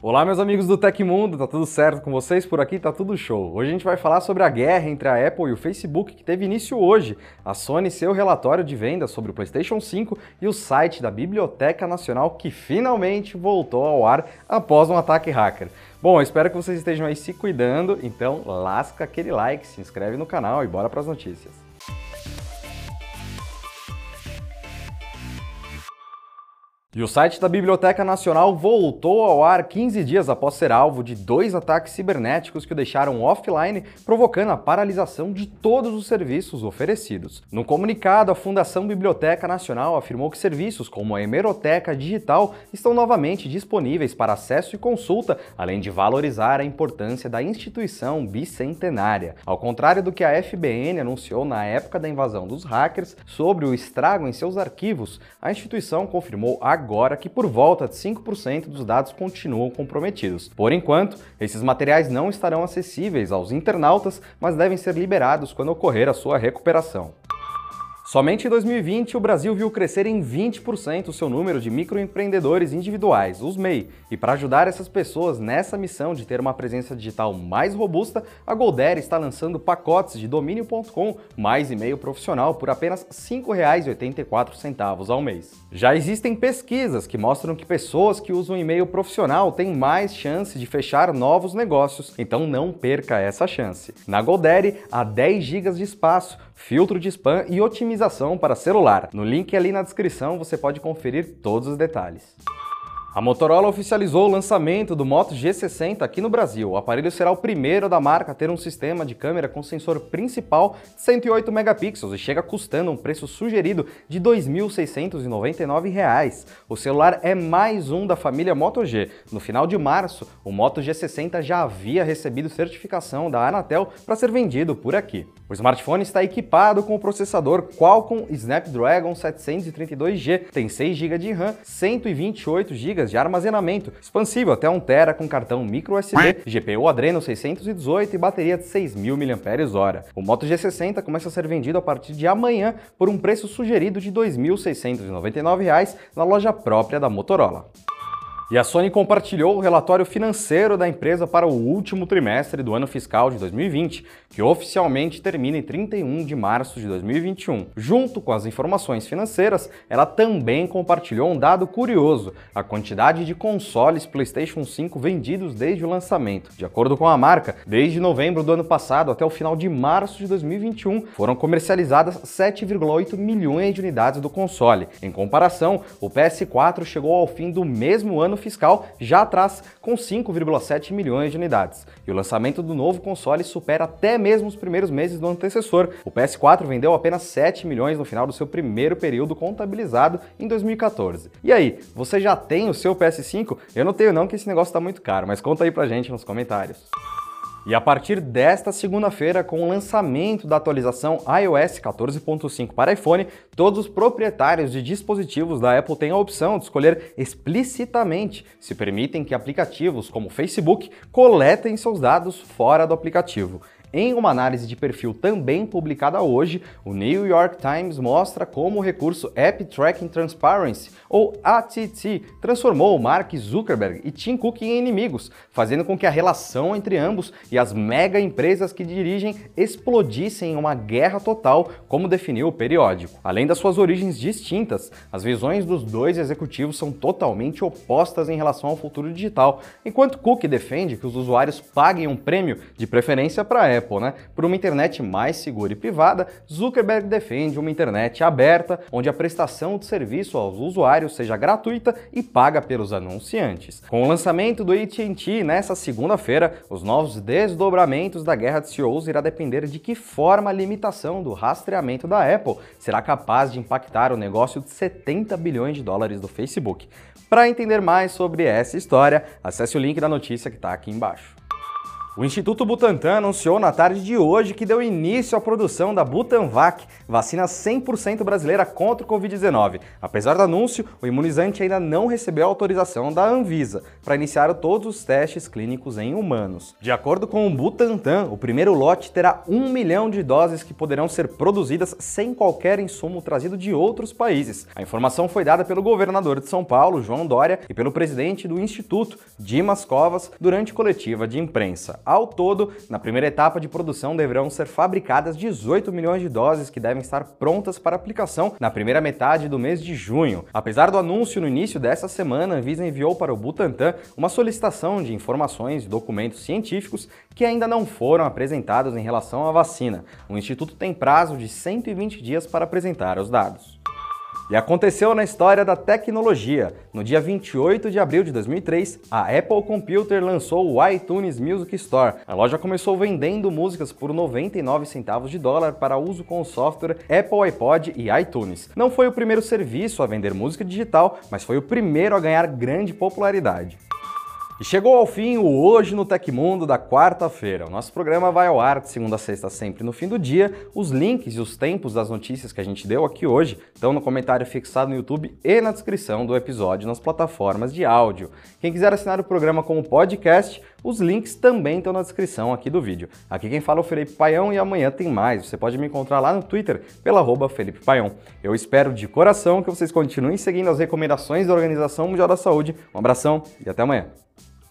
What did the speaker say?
Olá meus amigos do Tecmundo, tá tudo certo com vocês? Por aqui tá tudo show. Hoje a gente vai falar sobre a guerra entre a Apple e o Facebook que teve início hoje. A Sony seu relatório de vendas sobre o PlayStation 5 e o site da Biblioteca Nacional que finalmente voltou ao ar após um ataque hacker. Bom, espero que vocês estejam aí se cuidando, então lasca aquele like, se inscreve no canal e bora para as notícias. E o site da Biblioteca Nacional voltou ao ar 15 dias após ser alvo de dois ataques cibernéticos que o deixaram offline, provocando a paralisação de todos os serviços oferecidos. No comunicado, a Fundação Biblioteca Nacional afirmou que serviços como a Hemeroteca Digital estão novamente disponíveis para acesso e consulta, além de valorizar a importância da instituição bicentenária. Ao contrário do que a FBN anunciou na época da invasão dos hackers sobre o estrago em seus arquivos, a instituição confirmou agora agora que por volta de 5% dos dados continuam comprometidos. Por enquanto, esses materiais não estarão acessíveis aos internautas, mas devem ser liberados quando ocorrer a sua recuperação. Somente em 2020, o Brasil viu crescer em 20% o seu número de microempreendedores individuais, os MEI. E para ajudar essas pessoas nessa missão de ter uma presença digital mais robusta, a Goldere está lançando pacotes de domínio.com mais e-mail profissional por apenas R$ 5,84 ao mês. Já existem pesquisas que mostram que pessoas que usam e-mail profissional têm mais chance de fechar novos negócios, então não perca essa chance. Na Goldere, há 10 GB de espaço, filtro de spam e otimização para celular. No link ali na descrição você pode conferir todos os detalhes. A Motorola oficializou o lançamento do Moto G60 aqui no Brasil. O aparelho será o primeiro da marca a ter um sistema de câmera com sensor principal de 108 megapixels e chega custando um preço sugerido de R$ 2.699. O celular é mais um da família Moto G. No final de março, o Moto G60 já havia recebido certificação da Anatel para ser vendido por aqui. O smartphone está equipado com o processador Qualcomm Snapdragon 732G, tem 6 GB de RAM, 128 GB de armazenamento, expansível até 1 TB com cartão microSD, GPU Adreno 618 e bateria de 6.000 mAh. O Moto G60 começa a ser vendido a partir de amanhã por um preço sugerido de R$ 2.699 na loja própria da Motorola. E a Sony compartilhou o relatório financeiro da empresa para o último trimestre do ano fiscal de 2020, que oficialmente termina em 31 de março de 2021. Junto com as informações financeiras, ela também compartilhou um dado curioso: a quantidade de consoles PlayStation 5 vendidos desde o lançamento. De acordo com a marca, desde novembro do ano passado até o final de março de 2021, foram comercializadas 7,8 milhões de unidades do console. Em comparação, o PS4 chegou ao fim do mesmo ano fiscal já atrás com 5,7 milhões de unidades. E o lançamento do novo console supera até mesmo os primeiros meses do antecessor. O PS4 vendeu apenas 7 milhões no final do seu primeiro período contabilizado em 2014. E aí, você já tem o seu PS5? Eu não tenho não que esse negócio está muito caro, mas conta aí pra gente nos comentários. E a partir desta segunda-feira, com o lançamento da atualização iOS 14.5 para iPhone, todos os proprietários de dispositivos da Apple têm a opção de escolher explicitamente se permitem que aplicativos como Facebook coletem seus dados fora do aplicativo. Em uma análise de perfil também publicada hoje, o New York Times mostra como o recurso App Tracking Transparency, ou ATT, transformou Mark Zuckerberg e Tim Cook em inimigos, fazendo com que a relação entre ambos e as mega empresas que dirigem explodissem em uma guerra total, como definiu o periódico. Além das suas origens distintas, as visões dos dois executivos são totalmente opostas em relação ao futuro digital, enquanto Cook defende que os usuários paguem um prêmio, de preferência para a Apple, né? Por uma internet mais segura e privada, Zuckerberg defende uma internet aberta, onde a prestação de serviço aos usuários seja gratuita e paga pelos anunciantes. Com o lançamento do AT&T nessa segunda-feira, os novos desdobramentos da guerra de CEOs irá depender de que forma a limitação do rastreamento da Apple será capaz de impactar o negócio de 70 bilhões de dólares do Facebook. Para entender mais sobre essa história, acesse o link da notícia que está aqui embaixo. O Instituto Butantan anunciou na tarde de hoje que deu início à produção da Butanvac, vacina 100% brasileira contra o Covid-19. Apesar do anúncio, o imunizante ainda não recebeu autorização da Anvisa para iniciar todos os testes clínicos em humanos. De acordo com o Butantan, o primeiro lote terá um milhão de doses que poderão ser produzidas sem qualquer insumo trazido de outros países. A informação foi dada pelo governador de São Paulo, João Dória, e pelo presidente do Instituto, Dimas Covas, durante coletiva de imprensa. Ao todo, na primeira etapa de produção deverão ser fabricadas 18 milhões de doses que devem estar prontas para aplicação na primeira metade do mês de junho. Apesar do anúncio no início dessa semana, a Anvisa enviou para o Butantan uma solicitação de informações e documentos científicos que ainda não foram apresentados em relação à vacina. O instituto tem prazo de 120 dias para apresentar os dados. E aconteceu na história da tecnologia. No dia 28 de abril de 2003, a Apple Computer lançou o iTunes Music Store. A loja começou vendendo músicas por 99 centavos de dólar para uso com o software Apple iPod e iTunes. Não foi o primeiro serviço a vender música digital, mas foi o primeiro a ganhar grande popularidade. E chegou ao fim o Hoje no Tecmundo da quarta-feira. O nosso programa vai ao ar de segunda a sexta, sempre no fim do dia. Os links e os tempos das notícias que a gente deu aqui hoje estão no comentário fixado no YouTube e na descrição do episódio nas plataformas de áudio. Quem quiser assinar o programa como podcast, os links também estão na descrição aqui do vídeo. Aqui quem fala é o Felipe Paião e amanhã tem mais. Você pode me encontrar lá no Twitter pela arroba Felipe Paião. Eu espero de coração que vocês continuem seguindo as recomendações da Organização Mundial da Saúde. Um abração e até amanhã.